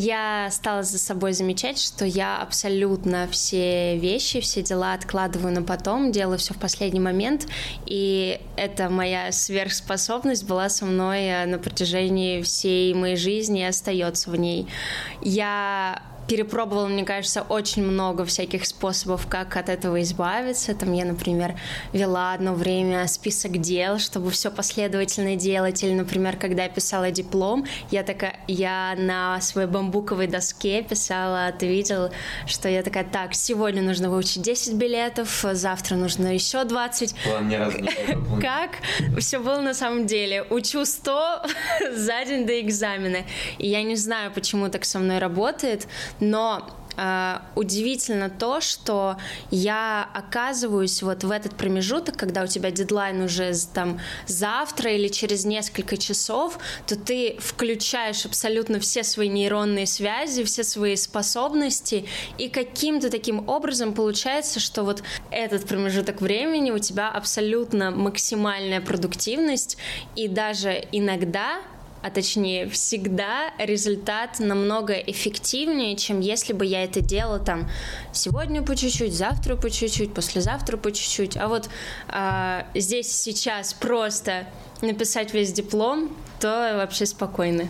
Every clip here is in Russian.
Я стала за собой замечать, что я абсолютно все вещи, все дела откладываю на потом, делаю все в последний момент, и это моя сверхспособность была со мной э, на протяжении всей моей жизни и остается в ней. Я перепробовала, мне кажется, очень много всяких способов, как от этого избавиться. Там я, например, вела одно время список дел, чтобы все последовательно делать. Или, например, когда я писала диплом, я такая, я на своей бамбуковой доске писала, ты видел, что я такая, так, сегодня нужно выучить 10 билетов, завтра нужно еще 20. План не разный. Как все было на самом деле? Учу 100 за день до экзамена. И я не знаю, почему так со мной работает, но Uh, удивительно то, что я оказываюсь вот в этот промежуток, когда у тебя дедлайн уже там завтра или через несколько часов, то ты включаешь абсолютно все свои нейронные связи, все свои способности, и каким-то таким образом получается, что вот этот промежуток времени у тебя абсолютно максимальная продуктивность, и даже иногда а точнее всегда результат намного эффективнее, чем если бы я это делала там сегодня по чуть-чуть, завтра по чуть-чуть, послезавтра по чуть-чуть. А вот а, здесь сейчас просто написать весь диплом, то вообще спокойно.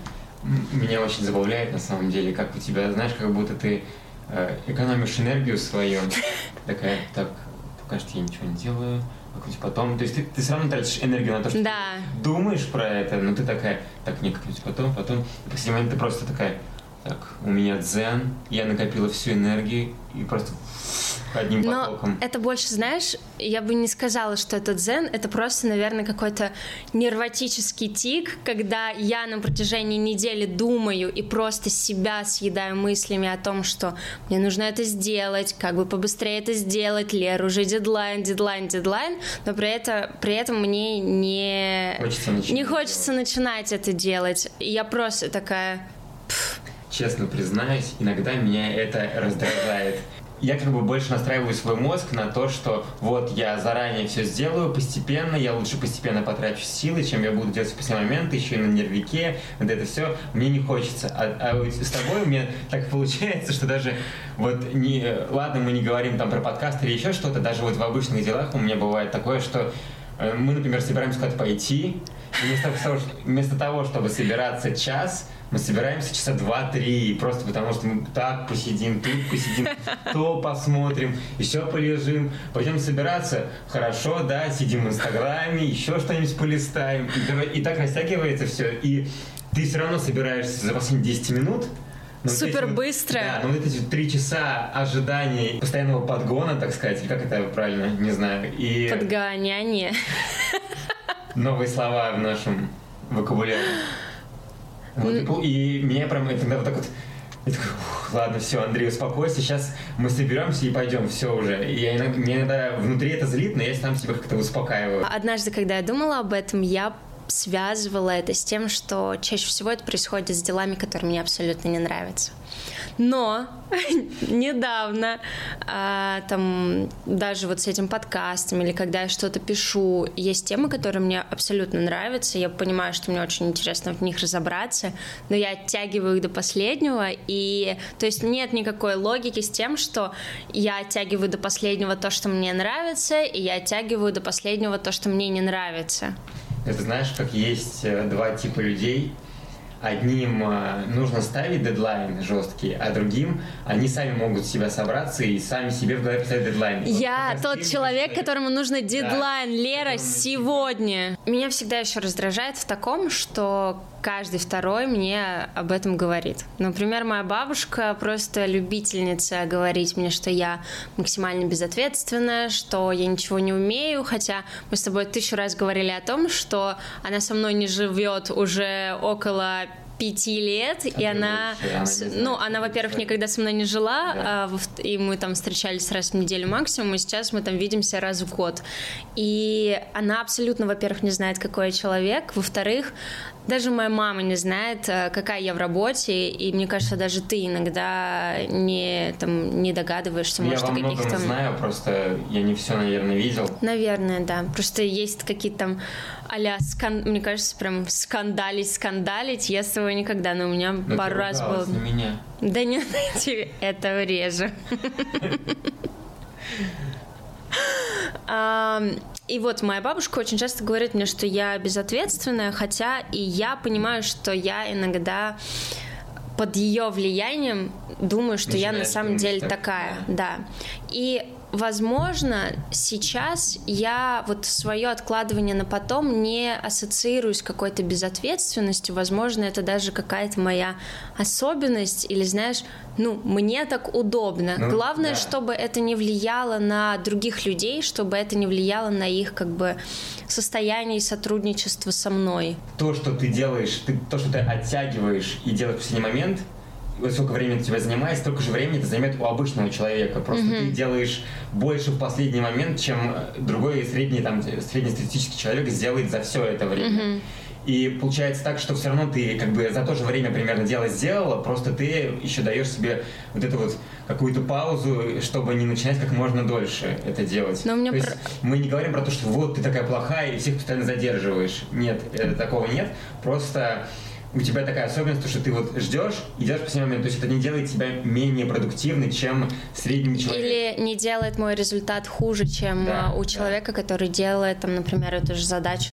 Меня очень забавляет на самом деле, как у тебя, знаешь, как будто ты э, экономишь энергию свою. Такая, так, пока что я ничего не делаю, как-нибудь потом. То есть ты, ты все равно тратишь энергию на то, что да. ты думаешь про это, но ты такая, так, не как-нибудь потом, потом. И в последний момент ты просто такая, так, у меня дзен, я накопила всю энергию и просто одним Но потоком. это больше, знаешь, я бы не сказала, что это дзен, это просто, наверное, какой-то нервотический тик, когда я на протяжении недели думаю и просто себя съедаю мыслями о том, что мне нужно это сделать, как бы побыстрее это сделать, Лер, уже дедлайн, дедлайн, дедлайн, но при, это, при этом мне не хочется не хочется начинать это делать. И я просто такая... Честно признаюсь, иногда меня это раздражает я как бы больше настраиваю свой мозг на то, что вот я заранее все сделаю постепенно, я лучше постепенно потрачу силы, чем я буду делать в последний момент, еще и на нервике, вот это все, мне не хочется. А, а с тобой у меня так получается, что даже вот не, ладно, мы не говорим там про подкаст или еще что-то, даже вот в обычных делах у меня бывает такое, что э, мы, например, собираемся куда-то пойти, вместо того, вместо того, чтобы собираться час, мы собираемся часа два-три, просто потому что мы так посидим, тут посидим, то посмотрим, еще полежим, пойдем собираться, хорошо, да, сидим в Инстаграме, еще что-нибудь полистаем, и, и так растягивается все, и ты все равно собираешься за последние 10 минут, но Супер вот эти, быстро. Да, но вот эти три часа ожидания постоянного подгона, так сказать, или как это правильно, не знаю. И... Подгоняние. Новые слова в нашем вокабуляре. Вот, и, и меня прям это вот так вот я такой, ладно, все, Андрей, успокойся, сейчас мы соберемся и пойдем, все уже. И я иногда, мне иногда внутри это злит, но я сам себя как-то успокаиваю. Однажды, когда я думала об этом, я связывала это с тем, что чаще всего это происходит с делами, которые мне абсолютно не нравятся. Но недавно, а, там, даже вот с этим подкастом или когда я что-то пишу, есть темы, которые мне абсолютно нравятся, я понимаю, что мне очень интересно в них разобраться, но я оттягиваю их до последнего, и то есть нет никакой логики с тем, что я оттягиваю до последнего то, что мне нравится, и я оттягиваю до последнего то, что мне не нравится. Это знаешь, как есть э, два типа людей. Одним э, нужно ставить дедлайн жесткий, а другим они сами могут себя собраться и сами себе в голове поставить дедлайн. Я вот, тот человек, которому нужно дедлайн, да, Лера, сегодня. Меня всегда еще раздражает в таком, что каждый второй мне об этом говорит. Например, моя бабушка просто любительница говорить мне, что я максимально безответственная, что я ничего не умею, хотя мы с тобой тысячу раз говорили о том, что она со мной не живет уже около пяти лет, и она, ну, она, во-первых, никогда со мной не жила, а, и мы там встречались раз в неделю максимум, и сейчас мы там видимся раз в год. И она абсолютно, во-первых, не знает, какой я человек, во-вторых, даже моя мама не знает, э, какая я в работе, и мне кажется, даже ты иногда не, там, не догадываешься, может, я во каких-то... знаю, просто я не все, наверное, видел. Наверное, да. Просто есть какие-то там Аля, скан... мне кажется, прям скандалить, скандалить. Я с тобой никогда, но у меня но пару раз было. на меня. Да не на тебе, это реже. И вот моя бабушка очень часто говорит мне, что я безответственная, хотя и я понимаю, что я иногда под ее влиянием думаю, что Начинает я на самом деле так, такая, да. да. И возможно, сейчас я вот свое откладывание на потом не ассоциирую с какой-то безответственностью. Возможно, это даже какая-то моя особенность или, знаешь, ну, мне так удобно. Ну, Главное, да. чтобы это не влияло на других людей, чтобы это не влияло на их как бы состояние и сотрудничество со мной. То, что ты делаешь, ты, то, что ты оттягиваешь и делаешь в последний момент, сколько времени тебя занимает, столько же времени это займет у обычного человека. Просто mm-hmm. ты делаешь больше в последний момент, чем другой средний, там, среднестатистический человек сделает за все это время. Mm-hmm. И получается так, что все равно ты как бы за то же время примерно дело сделала, просто ты еще даешь себе вот эту вот какую-то паузу, чтобы не начинать как можно дольше это делать. Но мне то про... мы не говорим про то, что вот ты такая плохая и всех постоянно задерживаешь. Нет, это, такого нет. Просто у тебя такая особенность, что ты вот ждешь и делаешь по момент. То есть это не делает тебя менее продуктивной, чем средний человек. Или не делает мой результат хуже, чем да, у человека, да. который делает, там, например, эту же задачу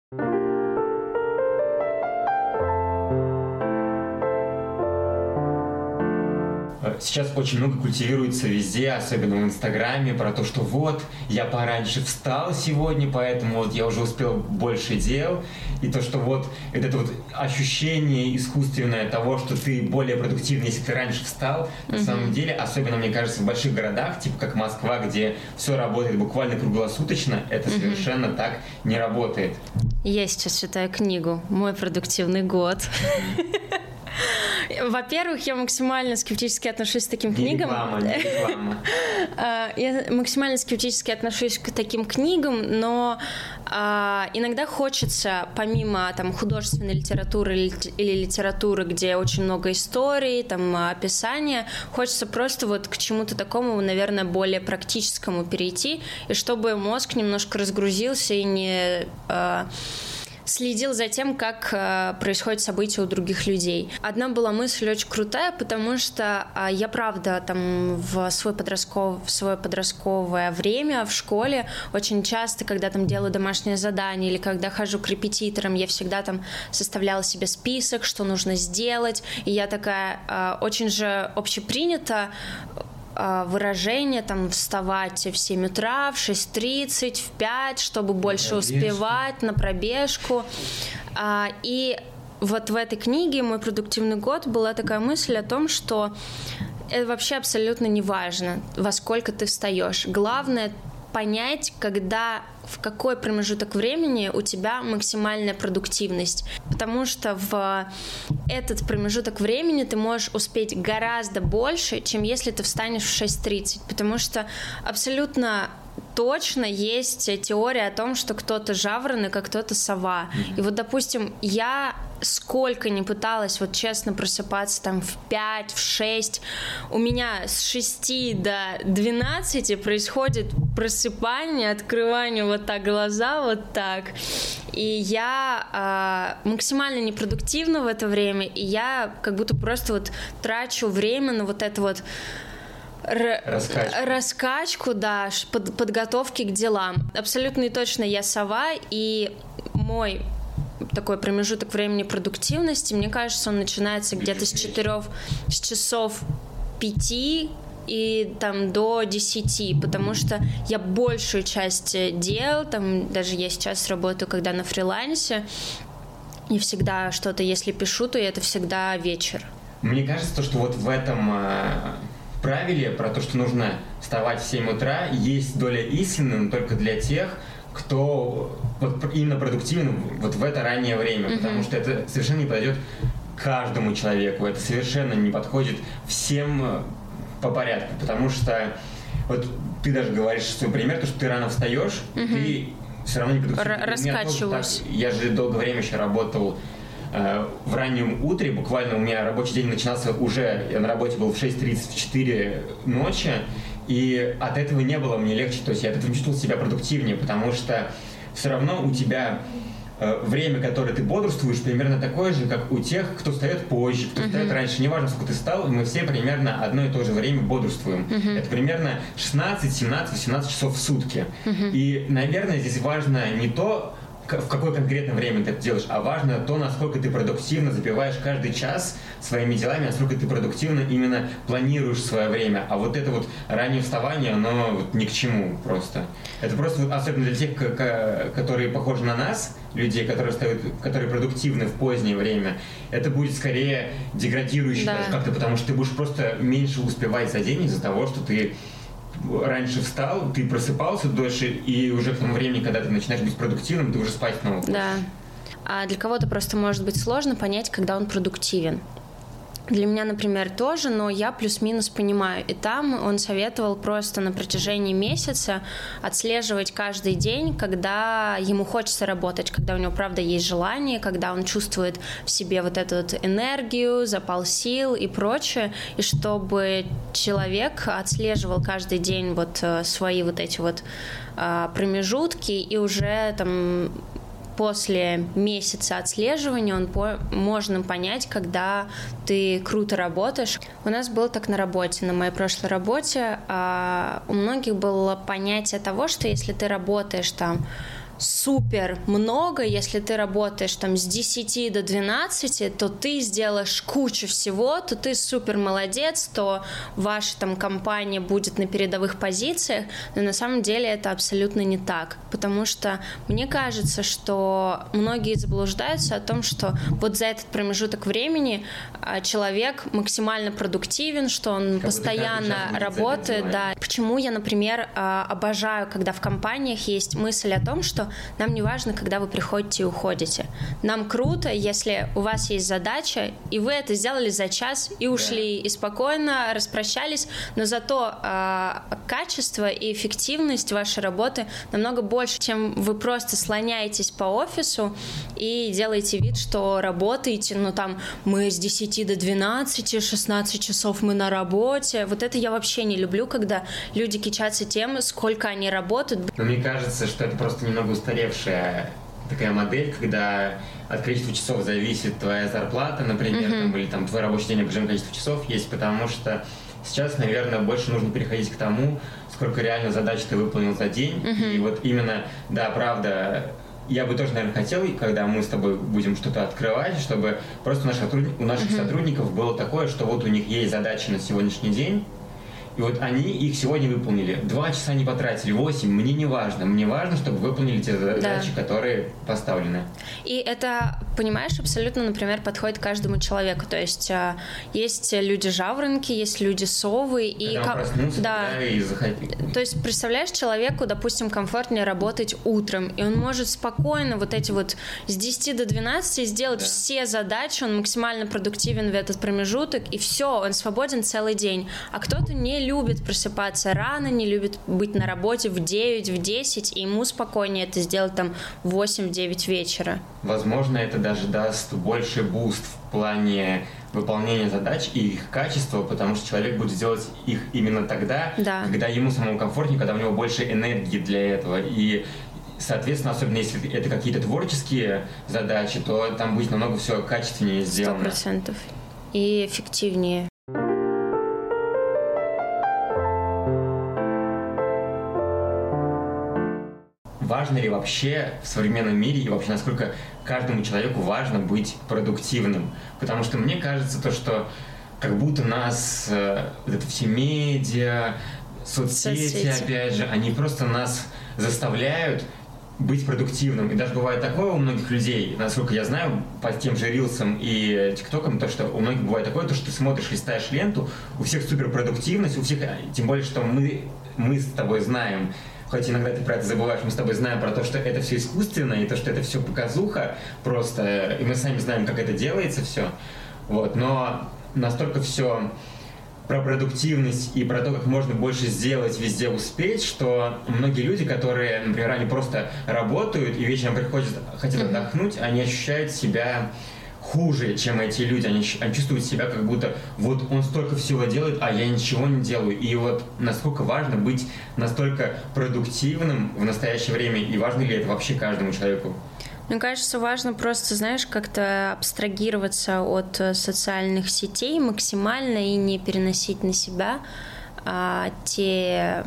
сейчас очень много культивируется везде, особенно в Инстаграме, про то, что вот, я пораньше встал сегодня, поэтому вот я уже успел больше дел, и то, что вот это вот ощущение искусственное того, что ты более продуктивный, если ты раньше встал, mm-hmm. на самом деле, особенно, мне кажется, в больших городах, типа как Москва, где все работает буквально круглосуточно, это mm-hmm. совершенно так не работает. Я сейчас читаю книгу «Мой продуктивный год». Mm-hmm. Во-первых, я максимально скептически отношусь к таким книгам. Реклама, не реклама. А, я максимально скептически отношусь к таким книгам, но а, иногда хочется, помимо там художественной литературы или литературы, где очень много историй, там описания, хочется просто вот к чему-то такому, наверное, более практическому перейти, и чтобы мозг немножко разгрузился и не а, следил за тем, как э, происходят события у других людей. Одна была мысль очень крутая, потому что э, я, правда, там в, свой подростков, в свое подростковое время в школе очень часто, когда там делаю домашнее задание или когда хожу к репетиторам, я всегда там составляла себе список, что нужно сделать, и я такая э, очень же общепринято а, выражение, там, вставать в 7 утра, в 6.30, в 5, чтобы больше успевать на пробежку. А, и вот в этой книге «Мой продуктивный год» была такая мысль о том, что это вообще абсолютно не важно, во сколько ты встаешь. Главное понять, когда в какой промежуток времени у тебя максимальная продуктивность. Потому что в этот промежуток времени ты можешь успеть гораздо больше, чем если ты встанешь в 6.30. Потому что абсолютно точно есть теория о том, что кто-то жаворонок, а кто-то сова. Mm-hmm. И вот, допустим, я сколько не пыталась вот честно просыпаться там в 5, в 6, у меня с 6 до 12 происходит просыпание, открывание вот так глаза, вот так. И я э, максимально непродуктивна в это время, и я как будто просто вот трачу время на вот это вот раскачку. раскачку, да, под, подготовки к делам. Абсолютно и точно я сова, и мой такой промежуток времени продуктивности, мне кажется, он начинается где-то с 4 с часов 5 и там до 10, потому что я большую часть дел, там даже я сейчас работаю, когда на фрилансе, и всегда что-то, если пишу, то это всегда вечер. Мне кажется, что вот в этом э, правиле про то, что нужно вставать в 7 утра, есть доля истины, но только для тех, кто вот именно продуктивен вот в это раннее время, mm-hmm. потому что это совершенно не подойдет каждому человеку, это совершенно не подходит всем э, по порядку, потому что вот ты даже говоришь свой пример, то, что ты рано встаешь, mm-hmm. ты все равно не продуктивен. Раскачиваюсь. Я же долгое время еще работал в раннем утре, буквально у меня рабочий день начинался уже, я на работе был в 6.30, в 4 ночи, и от этого не было мне легче, то есть я от этого чувствовал себя продуктивнее, потому что все равно у тебя э, время, которое ты бодрствуешь, примерно такое же, как у тех, кто встает позже, кто uh-huh. встает раньше. Неважно, сколько ты встал, мы все примерно одно и то же время бодрствуем. Uh-huh. Это примерно 16, 17, 18 часов в сутки. Uh-huh. И, наверное, здесь важно не то, в какое конкретное время ты это делаешь, а важно то, насколько ты продуктивно запиваешь каждый час своими делами, насколько ты продуктивно именно планируешь свое время. А вот это вот раннее вставание, оно вот ни к чему просто. Это просто вот, особенно для тех, которые похожи на нас, людей, которые встают, которые продуктивны в позднее время, это будет скорее деградирующе да. как-то, потому что ты будешь просто меньше успевать за день из-за того, что ты раньше встал, ты просыпался дольше, и уже к тому времени, когда ты начинаешь быть продуктивным, ты уже спать снова Да. А для кого-то просто может быть сложно понять, когда он продуктивен. Для меня, например, тоже, но я плюс-минус понимаю. И там он советовал просто на протяжении месяца отслеживать каждый день, когда ему хочется работать, когда у него, правда, есть желание, когда он чувствует в себе вот эту вот энергию, запал сил и прочее, и чтобы человек отслеживал каждый день вот э, свои вот эти вот а, промежутки и уже там после месяца отслеживания он по можно понять, когда ты круто работаешь. У нас был так на работе, на моей прошлой работе, а у многих было понятие того, что если ты работаешь там супер много, если ты работаешь там с 10 до 12, то ты сделаешь кучу всего, то ты супер молодец, то ваша там компания будет на передовых позициях, но на самом деле это абсолютно не так, потому что мне кажется, что многие заблуждаются о том, что вот за этот промежуток времени а, человек максимально продуктивен, что он как постоянно работает, да. Почему я, например, а, обожаю, когда в компаниях есть мысль о том, что нам не важно, когда вы приходите и уходите. Нам круто, если у вас есть задача, и вы это сделали за час и ушли, и спокойно распрощались, но зато э, качество и эффективность вашей работы намного больше, чем вы просто слоняетесь по офису и делаете вид, что работаете, ну там мы с 10 до 12, 16 часов мы на работе. Вот это я вообще не люблю, когда люди кичатся тем, сколько они работают. Но мне кажется, что это просто немного устаревшая такая модель, когда от количества часов зависит твоя зарплата, например, mm-hmm. там, или там твой рабочий день определенное количество часов есть, потому что сейчас, наверное, больше нужно переходить к тому, сколько реально задач ты выполнил за день. Mm-hmm. И вот именно, да, правда, я бы тоже, наверное, хотел, когда мы с тобой будем что-то открывать, чтобы просто у наших, у наших mm-hmm. сотрудников было такое, что вот у них есть задачи на сегодняшний день, и вот они их сегодня выполнили. Два часа не потратили, восемь, мне не важно. Мне важно, чтобы выполнили те задачи, да. которые поставлены. И это, понимаешь, абсолютно, например, подходит каждому человеку. То есть а, есть люди-жаворонки, есть люди-совы. И как... да. да, и. То есть, представляешь, человеку, допустим, комфортнее работать утром, и он может спокойно вот эти вот с 10 до 12 сделать да. все задачи, он максимально продуктивен в этот промежуток, и все, он свободен целый день. А кто-то не любит просыпаться рано, не любит быть на работе в 9, в 10, и ему спокойнее это сделать там в 8-9 вечера. Возможно, это даже даст больше буст в плане выполнения задач и их качества, потому что человек будет делать их именно тогда, да. когда ему самому комфортнее, когда у него больше энергии для этого. И Соответственно, особенно если это какие-то творческие задачи, то там будет намного все качественнее сделано. Сто процентов. И эффективнее. Важно ли вообще в современном мире и вообще насколько каждому человеку важно быть продуктивным. Потому что мне кажется то, что как будто нас э, вот это все медиа, соцсети, соцсети, опять же, они просто нас заставляют быть продуктивным. И даже бывает такое у многих людей, насколько я знаю, по тем же рилсам и тиктокам, то, что у многих бывает такое, то, что ты смотришь, листаешь ленту, у всех суперпродуктивность, у всех, тем более, что мы, мы с тобой знаем, хоть иногда ты про это забываешь, мы с тобой знаем про то, что это все искусственно, и то, что это все показуха просто, и мы сами знаем, как это делается все. Вот, но настолько все про продуктивность и про то, как можно больше сделать, везде успеть, что многие люди, которые, например, они просто работают и вечером приходят, хотят отдохнуть, они ощущают себя хуже, чем эти люди. Они, они чувствуют себя как будто вот он столько всего делает, а я ничего не делаю. И вот насколько важно быть настолько продуктивным в настоящее время, и важно ли это вообще каждому человеку? Мне кажется, важно просто, знаешь, как-то абстрагироваться от э, социальных сетей максимально и не переносить на себя а, те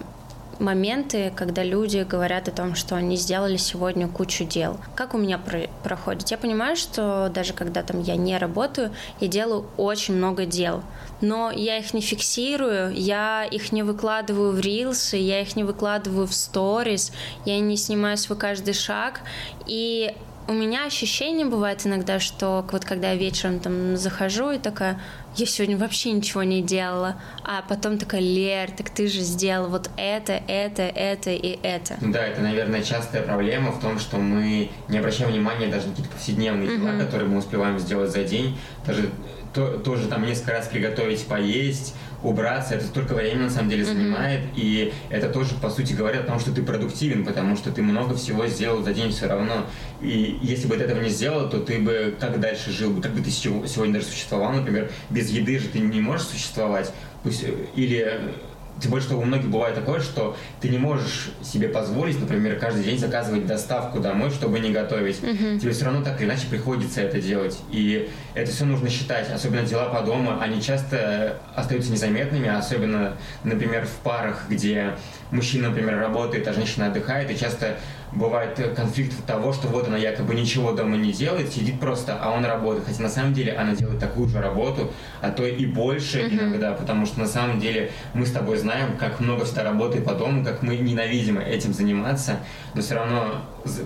моменты, когда люди говорят о том, что они сделали сегодня кучу дел. Как у меня про- проходит? Я понимаю, что даже когда там я не работаю, я делаю очень много дел, но я их не фиксирую, я их не выкладываю в рилсы, я их не выкладываю в сторис, я не снимаю свой каждый шаг, и у меня ощущение бывает иногда, что вот когда я вечером там захожу и такая, я сегодня вообще ничего не делала, а потом такая, Лер, так ты же сделал вот это, это, это и это. Да, это, наверное, частая проблема в том, что мы не обращаем внимания даже на какие-то повседневные дела, mm-hmm. которые мы успеваем сделать за день, даже то, тоже там несколько раз приготовить, поесть, убраться, это столько времени на самом деле занимает, mm-hmm. и это тоже, по сути говоря, о том, что ты продуктивен, потому что ты много всего сделал за день все равно. И если бы ты этого не сделал, то ты бы как дальше жил бы, как бы ты сегодня даже существовал, например, без еды же ты не можешь существовать, пусть, или тем более, что у многих бывает такое, что ты не можешь себе позволить, например, каждый день заказывать доставку домой, чтобы не готовить. Uh-huh. Тебе все равно так или иначе приходится это делать. И это все нужно считать. Особенно дела по дому, они часто остаются незаметными, особенно, например, в парах, где мужчина, например, работает, а женщина отдыхает, и часто бывает конфликт того, что вот она якобы ничего дома не делает, сидит просто, а он работает. Хотя на самом деле она делает такую же работу, а то и больше uh-huh. иногда, потому что на самом деле мы с тобой знаем, как много всегда работы по дому, как мы ненавидим этим заниматься, но все равно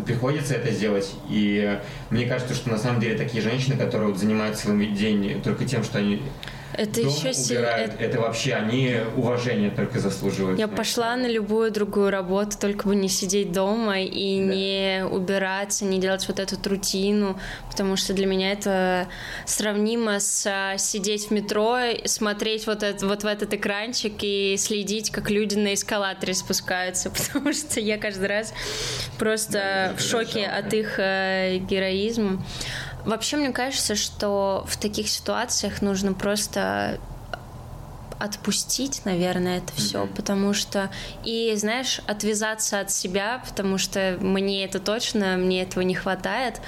приходится это сделать. И мне кажется, что на самом деле такие женщины, которые вот занимаются целый день только тем, что они это Дом еще убирают. Это... это вообще они уважение только заслуживают. Я пошла на любую другую работу, только бы не сидеть дома и да. не убираться, не делать вот эту рутину, потому что для меня это сравнимо с сидеть в метро, смотреть вот, это, вот в этот экранчик и следить, как люди на эскалаторе спускаются, потому что я каждый раз просто да, в шоке жалко. от их э, героизма. Вообще, мне кажется, что в таких ситуациях нужно просто отпустить, наверное, это все, mm-hmm. потому что и знаешь отвязаться от себя, потому что мне это точно, мне этого не хватает.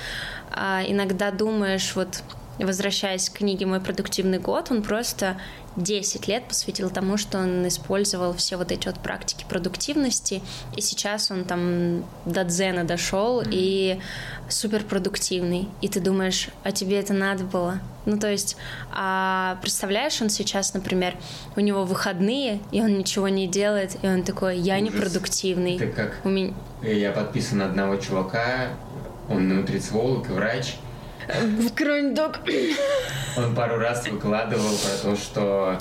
А иногда думаешь, вот возвращаясь к книге «Мой продуктивный год», он просто 10 лет посвятил тому, что он использовал все вот эти вот практики продуктивности, и сейчас он там до дзена дошел mm-hmm. и супер продуктивный, и ты думаешь, а тебе это надо было? Ну, то есть, а представляешь, он сейчас, например, у него выходные, и он ничего не делает, и он такой, я Ужас. не продуктивный. Это как? У меня... Я подписан на одного чувака, он нутрициолог и врач, в Кроньдог. Он пару раз выкладывал про то, что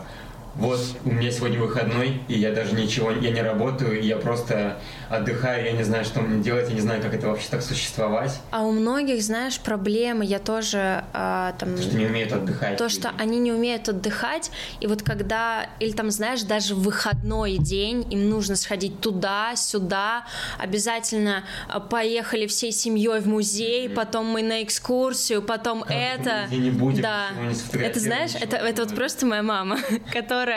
вот у меня сегодня выходной, и я даже ничего, я не работаю, я просто отдыхаю, я не знаю, что мне делать, я не знаю, как это вообще так существовать. А у многих, знаешь, проблемы, я тоже а, там... То, что не умеют отдыхать. То, что они не умеют отдыхать, и вот когда, или там, знаешь, даже в выходной день им нужно сходить туда, сюда, обязательно а, поехали всей семьей в музей, mm-hmm. потом мы на экскурсию, потом как это... Не будем, да. Не это, знаешь, это, это вот просто моя мама, которая...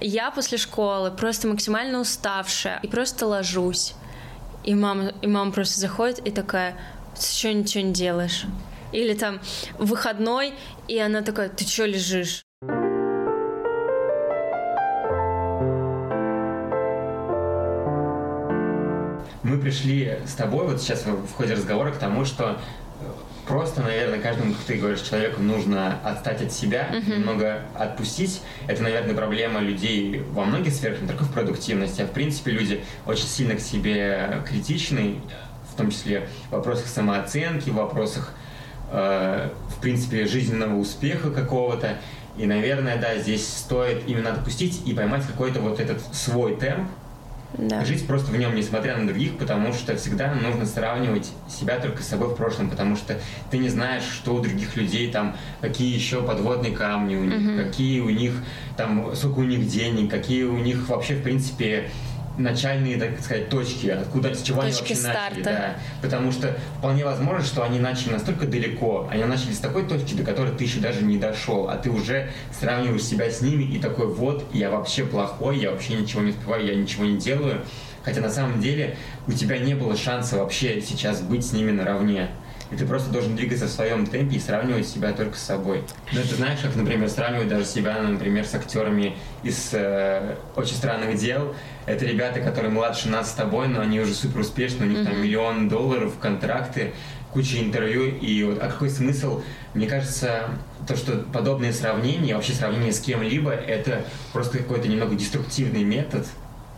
Я после школы просто максимально уставшая, и просто ложусь и мама, и мама просто заходит и такая, ты что ничего не делаешь? Или там выходной, и она такая, ты что лежишь? Мы пришли с тобой вот сейчас в ходе разговора к тому, что просто, наверное, каждому, как ты говоришь, человеку нужно отстать от себя, uh-huh. немного отпустить. Это, наверное, проблема людей во многих сферах, не только в продуктивности, а в принципе люди очень сильно к себе критичны, в том числе в вопросах самооценки, в вопросах, э, в принципе, жизненного успеха какого-то. И, наверное, да, здесь стоит именно отпустить и поймать какой-то вот этот свой темп, да. Жить просто в нем, несмотря на других, потому что всегда нужно сравнивать себя только с собой в прошлом, потому что ты не знаешь, что у других людей там, какие еще подводные камни у них, угу. какие у них там, сколько у них денег, какие у них вообще, в принципе, начальные, так сказать, точки, откуда, с чего точки они вообще старта. начали. Да. Потому что вполне возможно, что они начали настолько далеко, они начали с такой точки, до которой ты еще даже не дошел, а ты уже сравниваешь себя с ними и такой, вот, я вообще плохой, я вообще ничего не успеваю, я ничего не делаю. Хотя на самом деле у тебя не было шанса вообще сейчас быть с ними наравне. И ты просто должен двигаться в своем темпе и сравнивать себя только с собой. Ну, ты знаешь, как, например, сравнивать даже себя, например, с актерами из э, «Очень странных дел». Это ребята, которые младше нас с тобой, но они уже супер успешны, у них mm-hmm. там миллион долларов, контракты, куча интервью. И вот, а какой смысл? Мне кажется, то, что подобные сравнения, вообще сравнение с кем-либо, это просто какой-то немного деструктивный метод,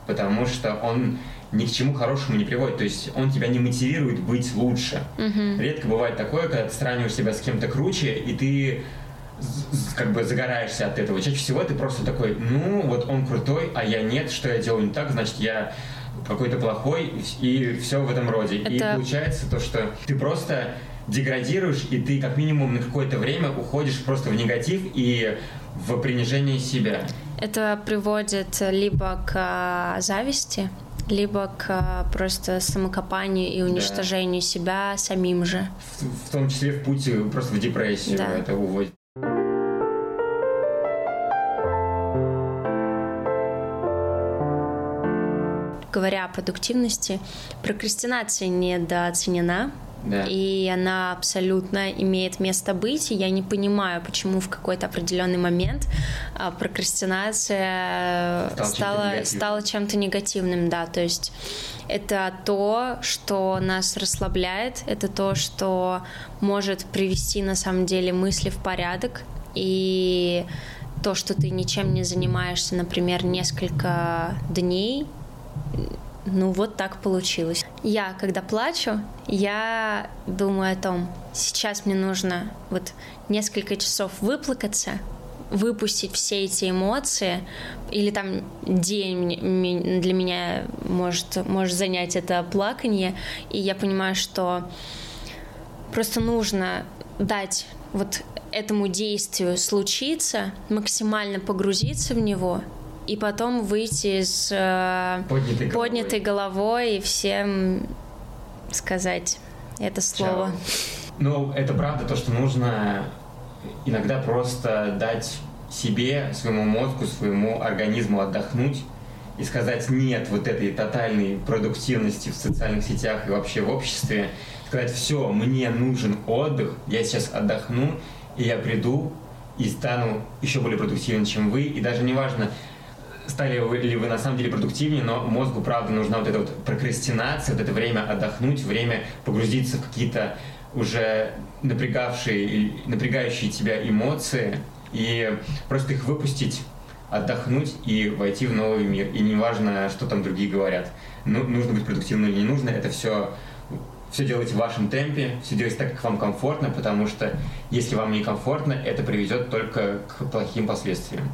потому что он ни к чему хорошему не приводит. То есть он тебя не мотивирует быть лучше. Угу. Редко бывает такое, когда ты сравниваешь себя с кем-то круче, и ты как бы загораешься от этого. Чаще всего ты просто такой, ну, вот он крутой, а я нет, что я делаю не так, значит, я какой-то плохой, и все в этом роде. Это... И получается то, что ты просто деградируешь, и ты как минимум на какое-то время уходишь просто в негатив и в принижение себя. Это приводит либо к зависти, либо к просто самокопанию и уничтожению да. себя самим же. В, в том числе в пути просто в депрессию да. это уводит. Говоря о продуктивности, прокрастинация недооценена да. И она абсолютно имеет место быть. И я не понимаю, почему в какой-то определенный момент а, прокрастинация стала, стала, чем-то стала чем-то негативным. Да, то есть это то, что нас расслабляет, это то, что может привести на самом деле мысли в порядок. И то, что ты ничем не занимаешься, например, несколько дней, ну вот так получилось. Я, когда плачу, я думаю о том, сейчас мне нужно вот несколько часов выплакаться, выпустить все эти эмоции, или там день для меня может, может занять это плаканье, и я понимаю, что просто нужно дать вот этому действию случиться, максимально погрузиться в него, и потом выйти с э, поднятой, головой. поднятой головой и всем сказать это слово. Чао. Ну, это правда, то, что нужно иногда просто дать себе, своему мозгу, своему организму отдохнуть и сказать нет вот этой тотальной продуктивности в социальных сетях и вообще в обществе. Сказать, все, мне нужен отдых, я сейчас отдохну, и я приду и стану еще более продуктивным, чем вы. И даже неважно, стали ли вы на самом деле продуктивнее, но мозгу, правда, нужна вот эта вот прокрастинация, вот это время отдохнуть, время погрузиться в какие-то уже напрягавшие, напрягающие тебя эмоции и просто их выпустить, отдохнуть и войти в новый мир. И неважно, что там другие говорят. Ну, нужно быть продуктивным или не нужно, это все все делайте в вашем темпе, все делайте так, как вам комфортно, потому что если вам некомфортно, это приведет только к плохим последствиям.